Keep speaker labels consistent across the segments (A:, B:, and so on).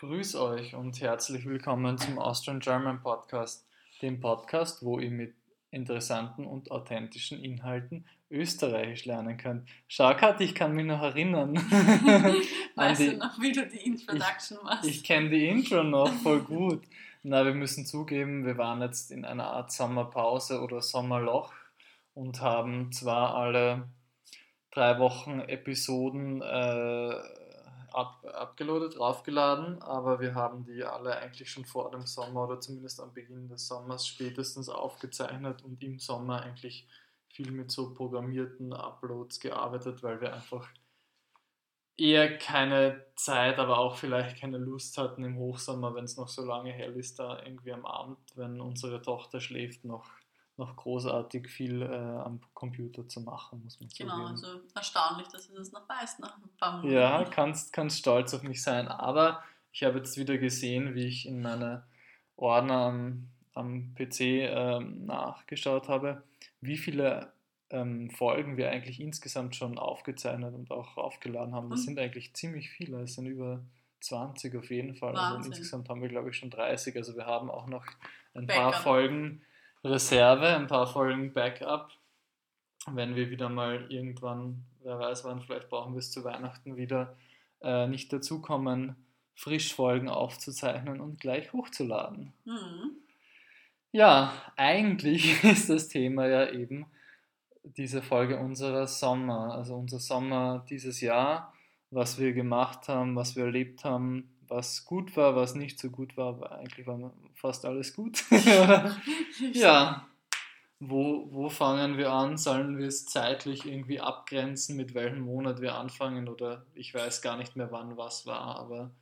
A: Grüß euch und herzlich willkommen zum Austrian German Podcast, dem Podcast, wo ihr mit interessanten und authentischen Inhalten Österreichisch lernen könnt. Schaukat, ich kann mich noch erinnern.
B: weißt die, du noch, wie du die Introduction machst?
A: Ich, ich kenne die Intro noch voll gut. Na, wir müssen zugeben, wir waren jetzt in einer Art Sommerpause oder Sommerloch und haben zwar alle drei Wochen Episoden äh, ab, abgeloadet, draufgeladen, aber wir haben die alle eigentlich schon vor dem Sommer oder zumindest am Beginn des Sommers spätestens aufgezeichnet und im Sommer eigentlich viel mit so programmierten Uploads gearbeitet, weil wir einfach eher keine Zeit, aber auch vielleicht keine Lust hatten im Hochsommer, wenn es noch so lange hell ist, da irgendwie am Abend, wenn unsere Tochter schläft, noch noch großartig viel äh, am Computer zu machen, muss man
B: sagen. Genau, also erstaunlich, dass du das noch weißt nach ein paar Monaten.
A: Ja, kannst, kannst stolz auf mich sein. Aber ich habe jetzt wieder gesehen, wie ich in meine Ordner am, am PC ähm, nachgeschaut habe, wie viele ähm, Folgen wir eigentlich insgesamt schon aufgezeichnet und auch aufgeladen haben. Das und? sind eigentlich ziemlich viele. Es sind über 20 auf jeden Fall. Also insgesamt haben wir, glaube ich, schon 30. Also wir haben auch noch ein Backup. paar Folgen Reserve, ein paar Folgen Backup. Wenn wir wieder mal irgendwann, wer weiß wann, vielleicht brauchen wir es zu Weihnachten wieder, äh, nicht dazukommen, Frischfolgen aufzuzeichnen und gleich hochzuladen. Mhm. Ja, eigentlich ist das Thema ja eben diese Folge unserer Sommer, also unser Sommer dieses Jahr, was wir gemacht haben, was wir erlebt haben, was gut war, was nicht so gut war, aber eigentlich war fast alles gut. ja. Wo, wo fangen wir an? Sollen wir es zeitlich irgendwie abgrenzen, mit welchem Monat wir anfangen? Oder ich weiß gar nicht mehr, wann was war, aber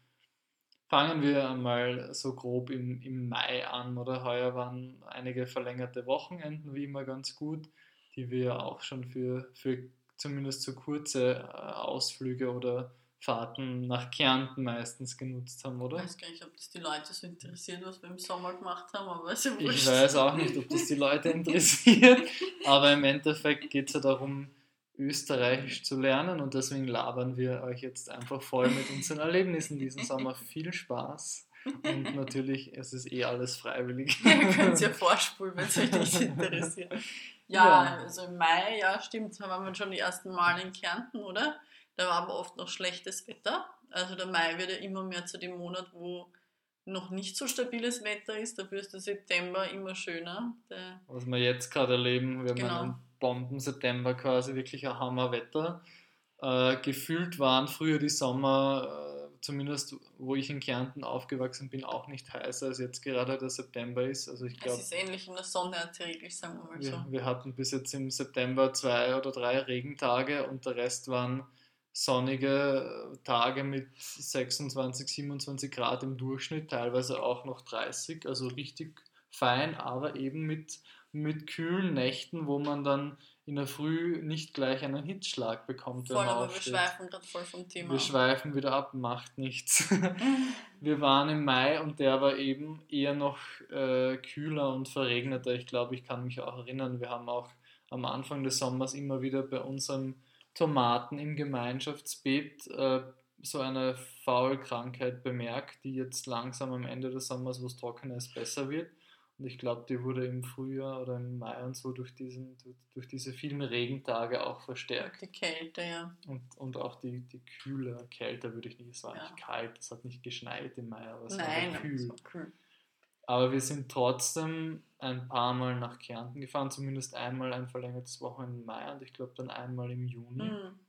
A: fangen wir einmal so grob im, im Mai an. Oder heuer waren einige verlängerte Wochenenden wie immer ganz gut, die wir auch schon für, für zumindest so kurze äh, Ausflüge oder Fahrten nach Kärnten meistens genutzt haben, oder?
B: Ich weiß gar nicht, ob das die Leute so interessiert, was wir im Sommer gemacht haben, aber ist ja
A: Ich weiß auch nicht, ob das die Leute interessiert, aber im Endeffekt geht es ja darum, Österreichisch zu lernen und deswegen labern wir euch jetzt einfach voll mit unseren Erlebnissen diesen Sommer. Viel Spaß und natürlich, es ist eh alles freiwillig.
B: Ja, ihr könnt es ja vorspulen, wenn es euch nicht interessiert. Ja, ja, also im Mai, ja stimmt, haben wir schon die ersten Mal in Kärnten, oder? Da war aber oft noch schlechtes Wetter. Also der Mai wird ja immer mehr zu dem Monat, wo noch nicht so stabiles Wetter ist. Dafür ist der September immer schöner. Der
A: Was wir jetzt gerade erleben, wir genau. haben einen Bomben-September quasi, wirklich ein Hammerwetter. Äh, gefühlt waren früher die Sommer, äh, zumindest wo ich in Kärnten aufgewachsen bin, auch nicht heißer als jetzt gerade der September ist. Also ich glaub,
B: es ist ähnlich in der Sonne erträglich, sagen wir mal
A: wir,
B: so.
A: Wir hatten bis jetzt im September zwei oder drei Regentage und der Rest waren sonnige Tage mit 26, 27 Grad im Durchschnitt, teilweise auch noch 30, also richtig fein, aber eben mit, mit kühlen Nächten, wo man dann in der Früh nicht gleich einen Hitzschlag bekommt.
B: Voll, aber wir schweifen gerade voll vom Thema.
A: Wir schweifen wieder ab, macht nichts. wir waren im Mai und der war eben eher noch äh, kühler und verregneter. Ich glaube, ich kann mich auch erinnern, wir haben auch am Anfang des Sommers immer wieder bei unserem Tomaten im Gemeinschaftsbeet äh, so eine Faulkrankheit bemerkt, die jetzt langsam am Ende des Sommers, wo es trockener ist, besser wird. Und ich glaube, die wurde im Frühjahr oder im Mai und so durch, diesen, durch, diese vielen Regentage auch verstärkt.
B: Die Kälte, ja.
A: Und, und auch die, die kühle Kälte, würde ich nicht sagen. Ja. kalt, es hat nicht geschneit im Mai, aber es
B: Nein,
A: war kühl.
B: aber
A: wir sind trotzdem ein paar Mal nach Kärnten gefahren, zumindest einmal ein verlängertes Wochenende im Mai und ich glaube dann einmal im Juni. Mhm.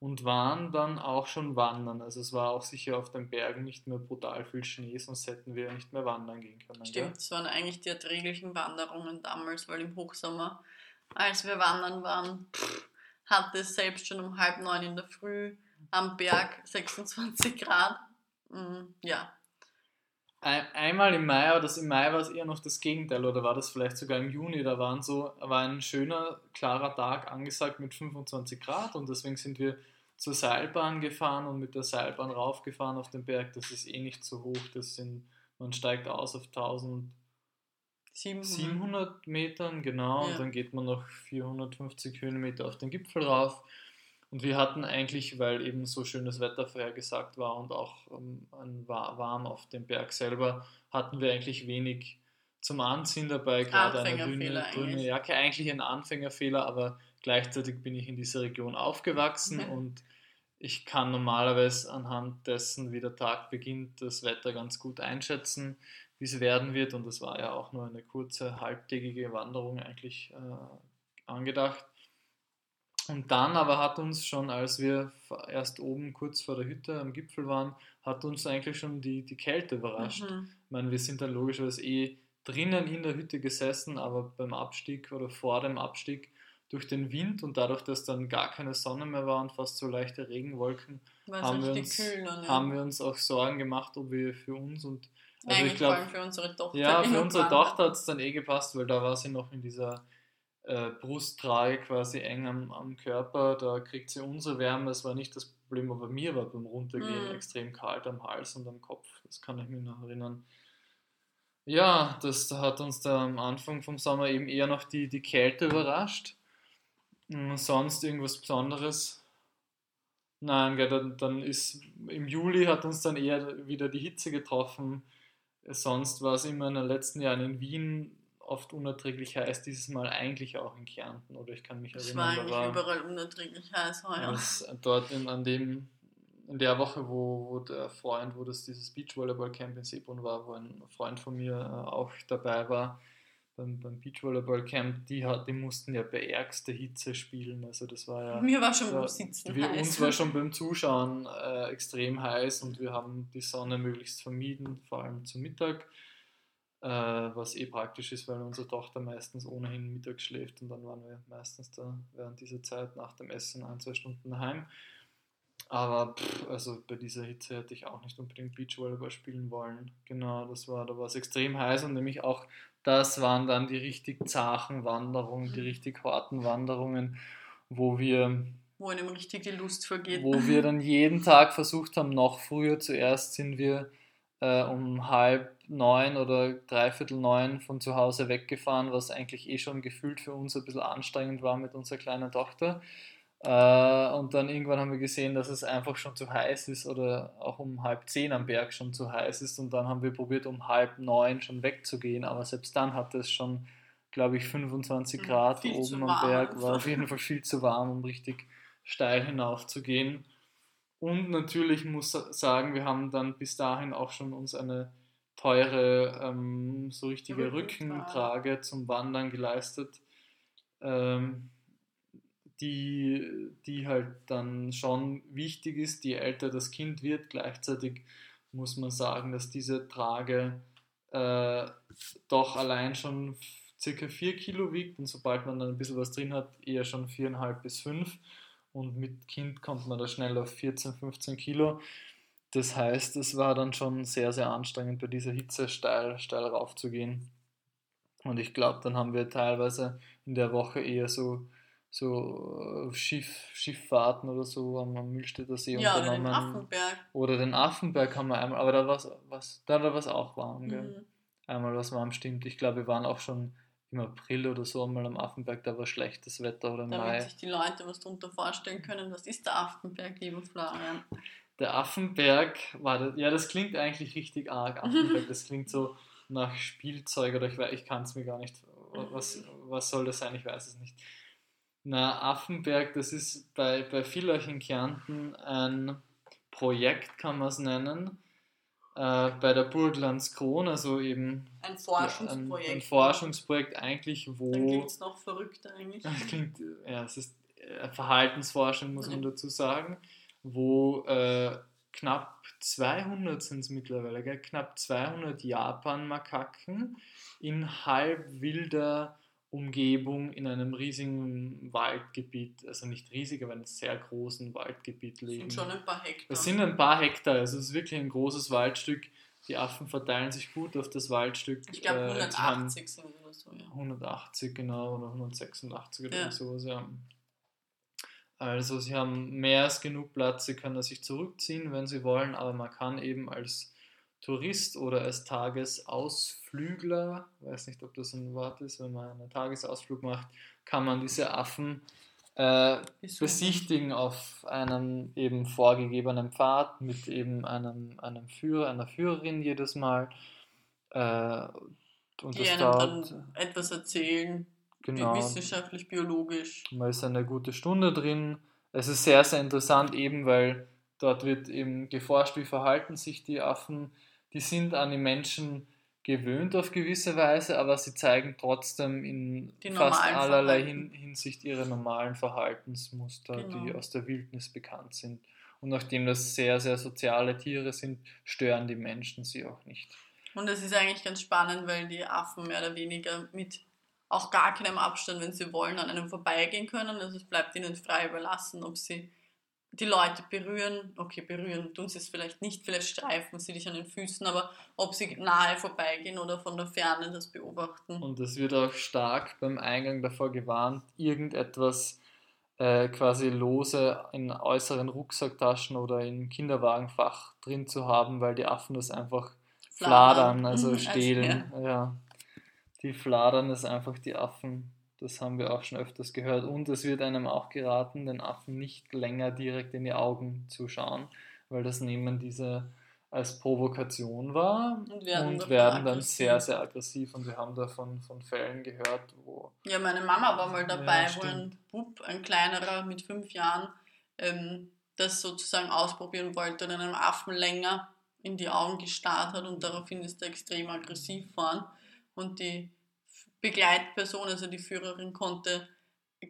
A: Und waren dann auch schon wandern. Also es war auch sicher auf den Bergen nicht mehr brutal viel Schnee, sonst hätten wir nicht mehr wandern gehen können.
B: Stimmt, es waren eigentlich die erträglichen Wanderungen damals, weil im Hochsommer, als wir wandern waren, hatte es selbst schon um halb neun in der Früh am Berg 26 Grad. Mhm, ja,
A: einmal im Mai, aber das im Mai war es eher noch das Gegenteil, oder war das vielleicht sogar im Juni? Da waren so, war ein schöner, klarer Tag angesagt mit 25 Grad und deswegen sind wir zur Seilbahn gefahren und mit der Seilbahn raufgefahren auf den Berg. Das ist eh nicht so hoch, das sind, man steigt aus auf 1700 Metern, genau, ja. und dann geht man noch 450 Höhenmeter auf den Gipfel rauf Und wir hatten eigentlich, weil eben so schönes Wetter vorhergesagt war und auch ähm, warm auf dem Berg selber, hatten wir eigentlich wenig zum Anziehen dabei, gerade eine dünne, dünne Jacke. Eigentlich ein Anfängerfehler, aber gleichzeitig bin ich in dieser Region aufgewachsen mhm. und ich kann normalerweise anhand dessen, wie der Tag beginnt, das Wetter ganz gut einschätzen, wie es werden wird. Und es war ja auch nur eine kurze, halbtägige Wanderung eigentlich äh, angedacht. Und dann aber hat uns schon, als wir erst oben kurz vor der Hütte am Gipfel waren, hat uns eigentlich schon die, die Kälte überrascht. Mhm. Ich meine, wir sind dann logischerweise eh drinnen in der Hütte gesessen, aber beim Abstieg oder vor dem Abstieg durch den Wind und dadurch, dass dann gar keine Sonne mehr war und fast so leichte Regenwolken, haben wir, uns, ja. haben wir uns auch Sorgen gemacht, ob wir für uns und
B: also Eigentlich ich glaube, für unsere Tochter.
A: Ja, für unsere Tochter hat es dann eh gepasst, weil da war sie noch in dieser äh, Brusttrage quasi eng am, am, Körper, da kriegt sie unsere Wärme, das war nicht das Problem, aber mir war beim Runtergehen mhm. extrem kalt am Hals und am Kopf, das kann ich mich noch erinnern. Ja, das hat uns da am Anfang vom Sommer eben eher noch die, die Kälte überrascht. Und sonst irgendwas Besonderes? Nein, gell, dann, dann ist im Juli hat uns dann eher wieder die Hitze getroffen. Sonst war es immer in den letzten Jahren in Wien oft unerträglich heiß, dieses Mal eigentlich auch in Kärnten, oder ich kann mich
B: erinnern. Es war eigentlich war überall unerträglich heiß heuer.
A: Dort in, an dem, in der Woche, wo, wo der Freund, wo das dieses Beachvolleyball-Camp in Seebrunn war, wo ein Freund von mir äh, auch dabei war, beim, beim Beachvolleyball-Camp, die, die mussten ja bei ärgster Hitze spielen. Also das war ja.
B: Mir war schon beim Sitzen
A: wir, heiß. Uns war schon beim Zuschauen äh, extrem heiß und wir haben die Sonne möglichst vermieden, vor allem zum Mittag. Äh, was eh praktisch ist, weil unsere Tochter meistens ohnehin mittags schläft und dann waren wir meistens da während dieser Zeit nach dem Essen ein, zwei Stunden daheim. Aber pff, also bei dieser Hitze hätte ich auch nicht unbedingt Beachvolleyball spielen wollen. Genau, das war, da war es extrem heiß und nämlich auch das waren dann die richtig zachen Wanderungen, die richtig harten Wanderungen, wo wir
B: wo einem richtig die Lust vergeht.
A: Wo wir dann jeden Tag versucht haben, noch früher. Zuerst sind wir äh, um halb neun oder dreiviertel neun von zu Hause weggefahren, was eigentlich eh schon gefühlt für uns ein bisschen anstrengend war mit unserer kleinen Tochter. Äh, und dann irgendwann haben wir gesehen, dass es einfach schon zu heiß ist oder auch um halb zehn am Berg schon zu heiß ist. Und dann haben wir probiert, um halb neun schon wegzugehen. Aber selbst dann hatte es schon, glaube ich, 25 hm, Grad viel oben am Berg. War auf jeden Fall viel zu warm, um richtig steil hinauf zu gehen. Und natürlich muss sagen, wir haben dann bis dahin auch schon uns eine teure, ähm, so richtige Rückentrage zum Wandern geleistet. Ähm, die, die halt dann schon wichtig ist, je älter das Kind wird. Gleichzeitig muss man sagen, dass diese Trage äh, doch allein schon circa 4 Kilo wiegt und sobald man dann ein bisschen was drin hat, eher schon 4,5 bis 5 und mit Kind kommt man da schnell auf 14, 15 Kilo. Das heißt, es war dann schon sehr, sehr anstrengend, bei dieser Hitze steil, steil raufzugehen. Und ich glaube, dann haben wir teilweise in der Woche eher so so äh, Schiff, Schifffahrten oder so am, am Mühlstädter See
B: ja, unternommen. Oder den Affenberg.
A: Oder den Affenberg haben wir einmal, aber da war es da war es auch warm, gell? Mhm. Einmal was warm stimmt. Ich glaube, wir waren auch schon im April oder so einmal am Affenberg, da war schlechtes Wetter oder im
B: Damit Mai. sich die Leute was darunter vorstellen können, was ist der Affenberg, lieber Florian?
A: Der Affenberg war das, ja, das klingt eigentlich richtig arg, Affenberg, das klingt so nach Spielzeug oder ich, ich kann es mir gar nicht, was, was soll das sein, ich weiß es nicht. Na, Affenberg, das ist bei, bei Villach in Kärnten ein Projekt, kann man es nennen, äh, bei der Burglands Kron, also eben
B: ein Forschungsprojekt.
A: Ein, ein Forschungsprojekt eigentlich, wo.
B: Dann klingt es noch verrückter eigentlich.
A: klingt, ja, es ist äh, Verhaltensforschung, muss man dazu sagen, wo äh, knapp 200 sind es mittlerweile, gell? knapp 200 Japan-Makaken in halb wilder Umgebung in einem riesigen Waldgebiet, also nicht riesig, aber einem sehr großen Waldgebiet leben.
B: Das sind schon ein paar Hektar.
A: Das sind ein paar Hektar, also es ist wirklich ein großes Waldstück. Die Affen verteilen sich gut auf das Waldstück.
B: Ich glaube 180 äh, sind oder so, ja.
A: 180 genau, oder 186 oder ja. sowas, ja. Also sie haben mehr als genug Platz, sie können sich zurückziehen, wenn sie wollen, aber man kann eben als Tourist oder als Tagesausflügler, weiß nicht, ob das ein Wort ist, wenn man einen Tagesausflug macht, kann man diese Affen äh, besichtigen auf einem eben vorgegebenen Pfad mit eben einem, einem Führer, einer Führerin jedes Mal. Äh,
B: und die einem dauert, dann etwas erzählen, genau, wissenschaftlich, biologisch.
A: Man ist eine gute Stunde drin. Es ist sehr, sehr interessant, eben weil dort wird eben geforscht, wie verhalten sich die Affen. Die sind an die Menschen gewöhnt auf gewisse Weise, aber sie zeigen trotzdem in die fast allerlei Hin Hinsicht ihre normalen Verhaltensmuster, genau. die aus der Wildnis bekannt sind. Und nachdem das sehr, sehr soziale Tiere sind, stören die Menschen sie auch nicht.
B: Und das ist eigentlich ganz spannend, weil die Affen mehr oder weniger mit auch gar keinem Abstand, wenn sie wollen, an einem vorbeigehen können. Also es bleibt ihnen frei überlassen, ob sie die Leute berühren, okay, berühren tun sie es vielleicht nicht, vielleicht streifen sie dich an den Füßen, aber ob sie nahe vorbeigehen oder von der Ferne das beobachten.
A: Und es wird auch stark beim Eingang davor gewarnt, irgendetwas äh, quasi lose in äußeren Rucksacktaschen oder im Kinderwagenfach drin zu haben, weil die Affen das einfach fladern, fladern also stehlen. Also, ja. ja. Die fladern es einfach die Affen das haben wir auch schon öfters gehört. Und es wird einem auch geraten, den Affen nicht länger direkt in die Augen zu schauen, weil das nehmen diese als Provokation wahr und werden, und werden dann sehr, sehr aggressiv. Und wir haben da von, von Fällen gehört, wo.
B: Ja, meine Mama war mal dabei, ja, wo ein Bub, ein kleinerer mit fünf Jahren, ähm, das sozusagen ausprobieren wollte und einem Affen länger in die Augen gestarrt hat und daraufhin ist er extrem aggressiv geworden. Und die Begleitperson, also die Führerin, konnte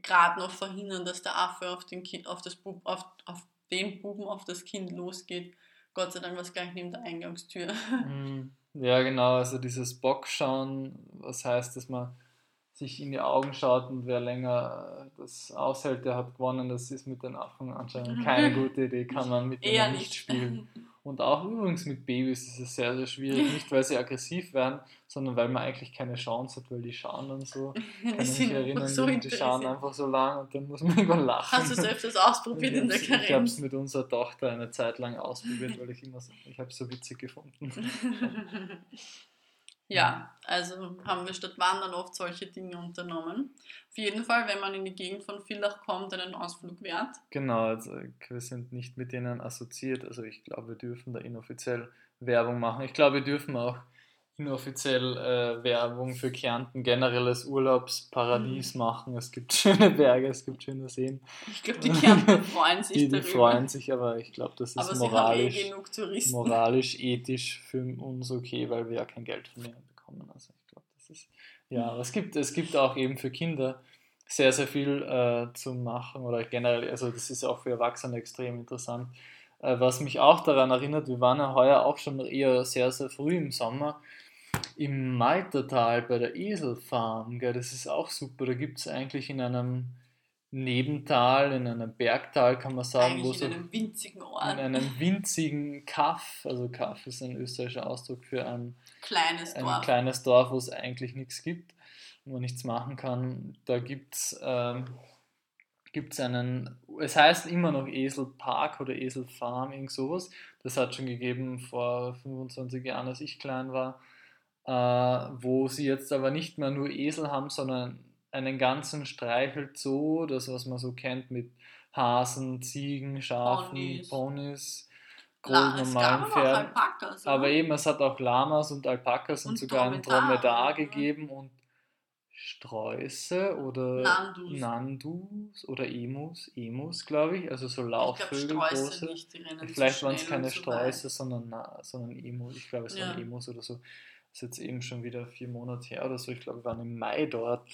B: gerade noch verhindern, dass der Affe auf den, kind, auf, das Bub, auf, auf den Buben, auf das Kind losgeht. Gott sei Dank war es gleich neben der Eingangstür.
A: Mhm. Ja, genau, also dieses Bockschauen, was heißt, dass man sich in die Augen schaut und wer länger das aushält, der hat gewonnen. Das ist mit den Affen anscheinend keine gute Idee, kann man mit denen nicht spielen. Und auch übrigens mit Babys ist es sehr, sehr schwierig. Nicht, weil sie aggressiv werden, sondern weil man eigentlich keine Chance hat, weil die schauen dann so. Kann ich mich erinnern, so die schauen einfach so lang und dann muss man irgendwann lachen.
B: Hast du es öfters ausprobiert in der Karenz?
A: Ich habe es mit unserer Tochter eine Zeit lang ausprobiert, weil ich immer so, ich habe es so witzig gefunden.
B: Ja, also haben wir statt Wandern oft solche Dinge unternommen. Auf jeden Fall, wenn man in die Gegend von Villach kommt, einen Ausflug wert.
A: Genau, also wir sind nicht mit denen assoziiert. Also ich glaube, wir dürfen da inoffiziell Werbung machen. Ich glaube, wir dürfen auch inoffiziell äh, Werbung für Kärnten generell als Urlaubsparadies mhm. machen. Es gibt schöne Berge, es gibt schöne Seen.
B: Ich glaube, die Kärnten freuen sich
A: die, die freuen sich, aber ich glaube, das ist aber moralisch, eh moralisch, ethisch für uns okay, weil wir ja kein Geld von denen bekommen. Also ich glaube, das ist ja, aber es gibt, es gibt auch eben für Kinder sehr, sehr viel äh, zu machen oder generell, also das ist auch für Erwachsene extrem interessant. Äh, was mich auch daran erinnert, wir waren ja heuer auch schon eher sehr, sehr früh im Sommer im Maltertal bei der Eselfarm, gell, das ist auch super. Da gibt es eigentlich in einem Nebental, in einem Bergtal, kann man sagen,
B: eigentlich wo in so einem winzigen Ort.
A: In einem winzigen Kaff, also Kaff ist ein österreichischer Ausdruck für ein
B: kleines
A: ein
B: Dorf,
A: kleines Dorf wo es eigentlich nichts gibt, wo man nichts machen kann. Da gibt es ähm, gibt's einen, es heißt immer noch Eselpark oder Eselfarm, irgend sowas. Das hat schon gegeben vor 25 Jahren, als ich klein war äh, wo sie jetzt aber nicht mehr nur Esel haben, sondern einen ganzen Streichelzoo, das was man so kennt mit Hasen, Ziegen, Schafen, Ponys, Ponys normalen Pferden. Alpakas, aber eben, es hat auch Lamas und Alpakas und, und sogar einen Dromedar gegeben und Sträuße oder
B: Nandus,
A: Nandus oder Emus, Emus glaube ich, also so Laufvögel große. Nicht, Vielleicht waren es keine Sträuße, sondern, sondern Emus, ich glaube es ja. waren Emus oder so ist jetzt eben schon wieder vier Monate her oder so, ich glaube, wir waren im Mai dort.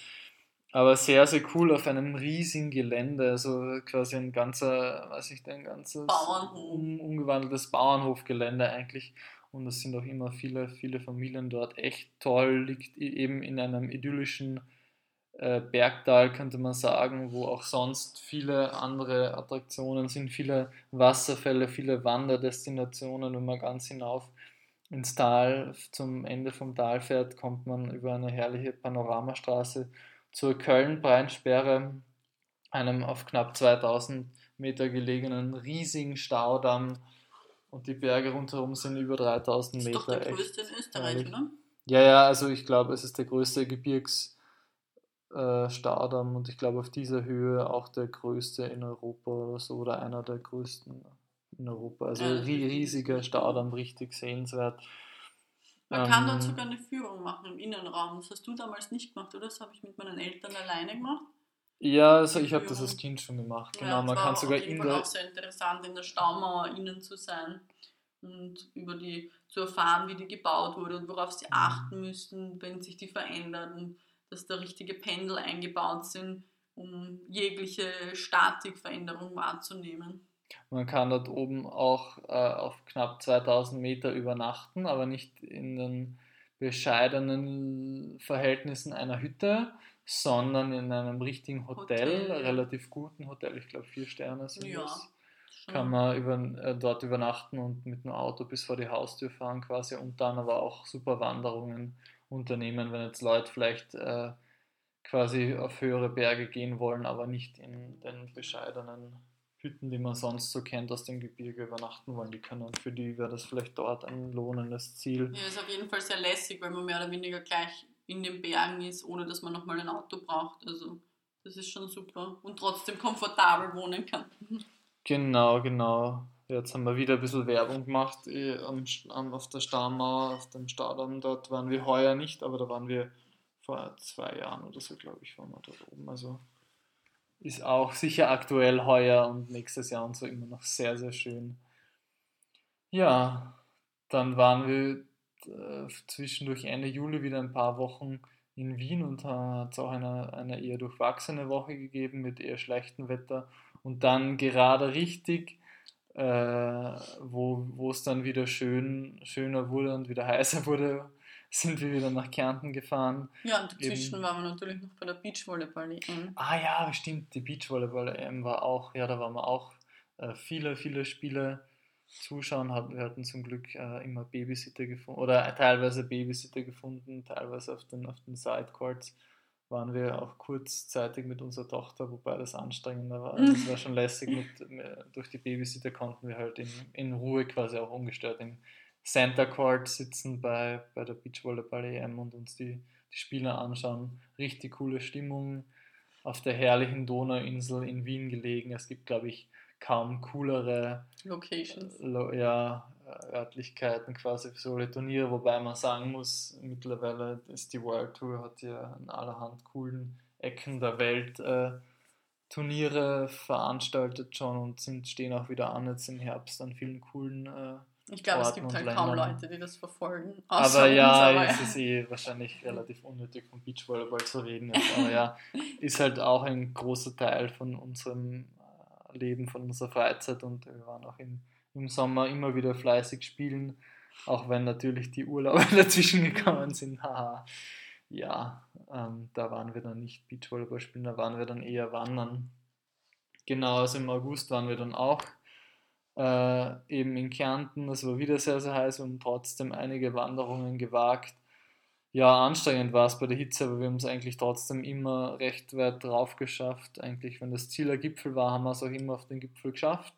A: Aber sehr, sehr cool auf einem riesigen Gelände, also quasi ein ganzer, weiß ich, ein ganzes um, umgewandeltes Bauernhofgelände eigentlich. Und es sind auch immer viele, viele Familien dort. Echt toll, liegt eben in einem idyllischen äh, Bergtal, könnte man sagen, wo auch sonst viele andere Attraktionen sind, viele Wasserfälle, viele Wanderdestinationen, wenn man ganz hinauf ins Tal, zum Ende vom Tal fährt, kommt man über eine herrliche Panoramastraße zur Köln-Breinsperre, einem auf knapp 2000 Meter gelegenen riesigen Staudamm und die Berge rundherum sind über 3000 Meter. Das ist doch
B: der größte in Österreich,
A: oder? Ja, ja, also ich glaube, es ist der größte Gebirgs, äh, und ich glaube auf dieser Höhe auch der größte in Europa oder so oder einer der größten in Europa. Also ja, riesiger Staudamm, richtig sehenswert.
B: Man ähm, kann dort sogar eine Führung machen im Innenraum. Das hast du damals nicht gemacht, oder? Das habe ich mit meinen Eltern alleine gemacht.
A: Ja, also ich habe das als Kind schon gemacht. Genau, ja, man kann sogar
B: in der. auch sehr interessant, in der Staumauer innen zu sein und über die zu erfahren, wie die gebaut wurde und worauf sie mhm. achten müssen, wenn sich die verändert und dass da richtige Pendel eingebaut sind, um jegliche Statikveränderung wahrzunehmen.
A: Man kann dort oben auch äh, auf knapp 2000 Meter übernachten, aber nicht in den bescheidenen Verhältnissen einer Hütte, sondern in einem richtigen Hotel, Hotel. relativ guten Hotel, ich glaube vier Sterne sind ja, das. Kann man über, äh, dort übernachten und mit dem Auto bis vor die Haustür fahren quasi und dann aber auch super Wanderungen unternehmen, wenn jetzt Leute vielleicht äh, quasi auf höhere Berge gehen wollen, aber nicht in den bescheidenen Hütten, die man sonst so kennt aus dem Gebirge, übernachten wollen. Die können, für die wäre das vielleicht dort ein lohnendes Ziel.
B: Ja, ist auf jeden Fall sehr lässig, weil man mehr oder weniger gleich in den Bergen ist, ohne dass man nochmal ein Auto braucht. Also das ist schon super und trotzdem komfortabel wohnen kann.
A: Genau, genau. Jetzt haben wir wieder ein bisschen Werbung gemacht eh, auf der Staumauer, auf dem Staudamm. Dort waren wir heuer nicht, aber da waren wir vor zwei Jahren oder so, glaube ich, waren wir dort oben. Also ist auch sicher aktuell heuer und nächstes Jahr und so immer noch sehr, sehr schön. Ja, dann waren wir äh, zwischendurch Ende Juli wieder ein paar Wochen in Wien und hat es auch eine, eine eher durchwachsene Woche gegeben mit eher schlechtem Wetter und dann gerade richtig, äh, wo es dann wieder schön, schöner wurde und wieder heißer wurde, sind wir wieder nach Kärnten gefahren.
B: Ja, und dazwischen Eben. waren wir natürlich noch bei der Beachvolleyball-EM.
A: Ah ja, stimmt, die Beachvolleyball-EM war auch, ja, da waren wir auch äh, viele, viele Spiele zuschauen. Hatten, wir hatten zum Glück äh, immer Babysitter gefunden, oder teilweise Babysitter gefunden, teilweise auf den, auf den Sidecourts waren wir auch kurzzeitig mit unserer Tochter, wobei das anstrengender war. Das war schon lässig. Mit, durch die Babysitter konnten wir halt in, in Ruhe quasi auch ungestört im Center Court sitzen bei, bei der Beachvolleyball EM und uns die, die Spieler anschauen. Richtig coole Stimmung auf der herrlichen Donauinsel in Wien gelegen. Es gibt, glaube ich, kaum coolere
B: Locations.
A: Lo ja, Örtlichkeiten quasi für solche Turniere, wobei man sagen muss, mittlerweile ist die World Tour hat ja in allerhand coolen Ecken der Welt äh, Turniere veranstaltet schon und sind, stehen auch wieder an jetzt im Herbst an vielen coolen äh,
B: ich glaube, es gibt halt kaum Leute, die das verfolgen.
A: Aber ja, uns, aber es ist eh wahrscheinlich relativ unnötig, von Beachvolleyball zu reden. Jetzt. Aber ja, ist halt auch ein großer Teil von unserem äh, Leben, von unserer Freizeit und wir waren auch im, im Sommer immer wieder fleißig spielen, auch wenn natürlich die Urlaube dazwischen gekommen sind. Haha. ja, ähm, da waren wir dann nicht Beachvolleyball spielen, da waren wir dann eher wandern. Genau, also im August waren wir dann auch äh, eben in Kärnten. Es war wieder sehr, sehr heiß und trotzdem einige Wanderungen gewagt. Ja, anstrengend war es bei der Hitze, aber wir haben es eigentlich trotzdem immer recht weit drauf geschafft. Eigentlich, wenn das Ziel ein Gipfel war, haben wir es auch immer auf den Gipfel geschafft.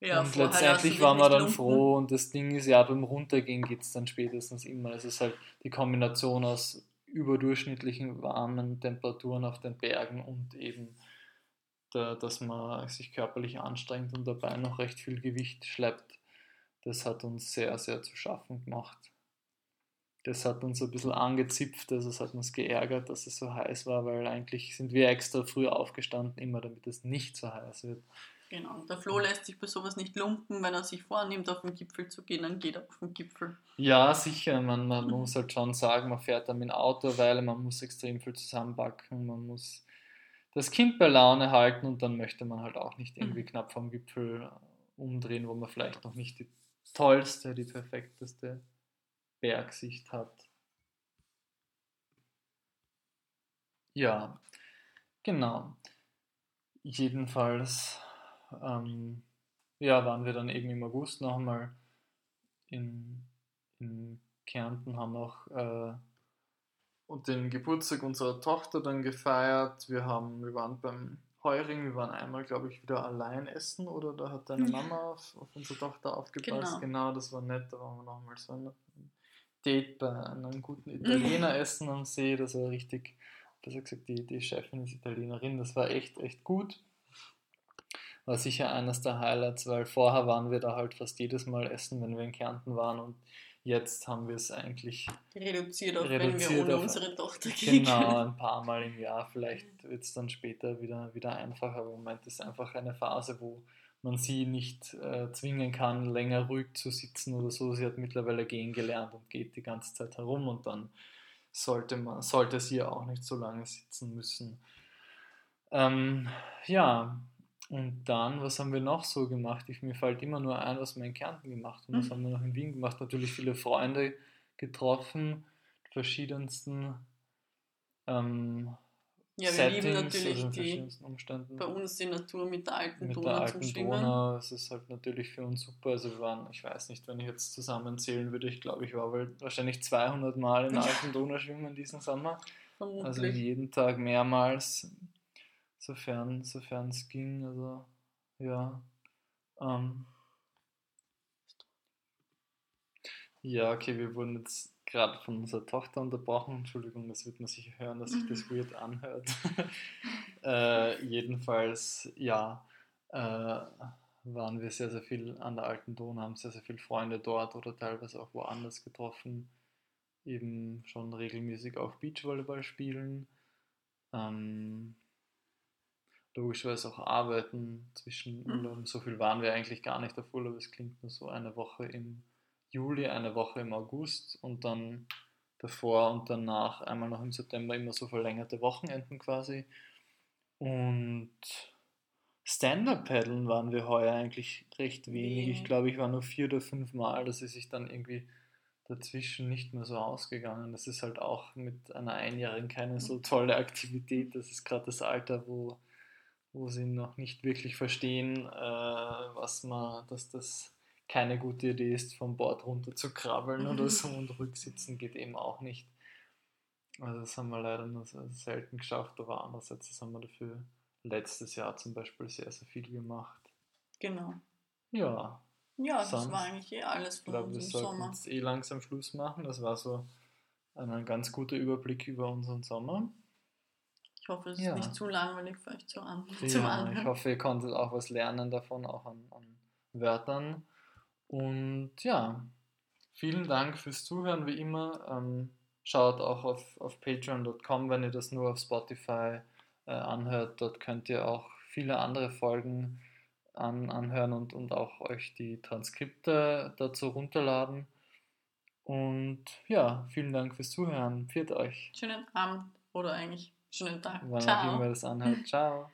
A: Ja, und letztendlich waren wir dann lumpen. froh und das Ding ist ja, beim Runtergehen geht es dann spätestens immer. Es ist halt die Kombination aus überdurchschnittlichen warmen Temperaturen auf den Bergen und eben dass man sich körperlich anstrengt und dabei noch recht viel Gewicht schleppt. Das hat uns sehr, sehr zu schaffen gemacht. Das hat uns ein bisschen angezipft, also es hat uns geärgert, dass es so heiß war, weil eigentlich sind wir extra früh aufgestanden, immer damit es nicht so heiß wird.
B: Genau, der Flo lässt sich bei sowas nicht lumpen, wenn er sich vornimmt, auf den Gipfel zu gehen, dann geht er auf den Gipfel.
A: Ja, sicher, man, man muss halt schon sagen, man fährt dann mit dem Auto, weil man muss extrem viel zusammenpacken, man muss das Kind bei Laune halten und dann möchte man halt auch nicht irgendwie mhm. knapp vom Gipfel umdrehen, wo man vielleicht noch nicht die tollste, die perfekteste Bergsicht hat. Ja, genau. Jedenfalls ähm, ja, waren wir dann eben im August nochmal in, in Kärnten, haben auch äh, und den Geburtstag unserer Tochter dann gefeiert. Wir haben, wir waren beim Heuring, wir waren einmal, glaube ich, wieder allein essen oder da hat deine Mama auf, auf unsere Tochter aufgepasst. Genau. genau, das war nett, da waren wir nochmal so ein Date bei einem guten Italiener essen am See, das war richtig besser gesagt, die, die Chefin ist Italienerin. Das war echt, echt gut. War sicher eines der Highlights, weil vorher waren wir da halt fast jedes Mal essen, wenn wir in Kärnten waren und jetzt haben wir es eigentlich
B: reduziert, auf, reduziert wenn wir ohne auf, unsere Tochter gehen.
A: Genau, ein paar Mal im Jahr. Vielleicht wird es dann später wieder, wieder einfacher, aber im Moment ist es einfach eine Phase, wo man sie nicht äh, zwingen kann, länger ruhig zu sitzen oder so. Sie hat mittlerweile gehen gelernt und geht die ganze Zeit herum und dann sollte, man, sollte sie auch nicht so lange sitzen müssen. Ähm, ja, und dann, was haben wir noch so gemacht? Ich, mir fällt immer nur ein, was wir in Kärnten gemacht haben. Was mhm. haben wir noch in Wien gemacht? Natürlich viele Freunde getroffen, verschiedensten ähm,
B: ja, wir Settings, lieben natürlich die, Umständen. bei uns die Natur mit der alten mit Donau der alten zum Schwimmen. Donau,
A: es ist halt natürlich für uns super. Also wir waren, ich weiß nicht, wenn ich jetzt zusammenzählen würde, ich glaube, ich war wahrscheinlich 200 Mal in der alten Donau schwimmen diesen Sommer. Vermutlich. Also jeden Tag mehrmals, sofern sofern es ging. Also ja. Ähm, ja, okay, wir wurden jetzt gerade von unserer Tochter unterbrochen. Entschuldigung, das wird man sicher hören, dass sich das weird anhört. äh, jedenfalls, ja, äh, waren wir sehr, sehr viel an der Alten Donau, haben sehr, sehr viele Freunde dort oder teilweise auch woanders getroffen. Eben schon regelmäßig auch Beachvolleyball spielen. Ähm, logischerweise auch arbeiten zwischen mhm. So viel waren wir eigentlich gar nicht auf Urlaub. Es klingt nur so eine Woche im Juli, eine Woche im August und dann davor und danach einmal noch im September immer so verlängerte Wochenenden quasi. Und Stand-Up-Paddeln waren wir heuer eigentlich recht wenig. Ich glaube, ich war nur vier oder fünf Mal. Das ist sich dann irgendwie dazwischen nicht mehr so ausgegangen. Das ist halt auch mit einer Einjährigen keine so tolle Aktivität. Das ist gerade das Alter, wo, wo sie noch nicht wirklich verstehen, äh, was man, dass das keine gute Idee ist, vom Bord runter zu krabbeln oder so und rücksitzen geht eben auch nicht. Also das haben wir leider nur selten geschafft, aber andererseits das haben wir dafür letztes Jahr zum Beispiel sehr, sehr viel gemacht.
B: Genau.
A: Ja.
B: Ja, das Sonst, war eigentlich eh alles von
A: glaube, unserem Sommer. Ich glaube, wir sollten jetzt eh langsam Schluss machen. Das war so ein ganz guter Überblick über unseren Sommer.
B: Ich hoffe, es ja. ist nicht zu langweilig für euch zu an
A: ja, zum Anhören. Ich hoffe, ihr konntet auch was lernen davon, auch an, an Wörtern. Und ja, vielen Dank fürs Zuhören, wie immer. Ähm, schaut auch auf, auf patreon.com, wenn ihr das nur auf Spotify äh, anhört. Dort könnt ihr auch viele andere Folgen an, anhören und, und auch euch die Transkripte dazu runterladen. Und ja, vielen Dank fürs Zuhören. Pfiat euch.
B: Schönen Abend oder eigentlich schönen Tag.
A: Wann auch immer das anhört. Ciao.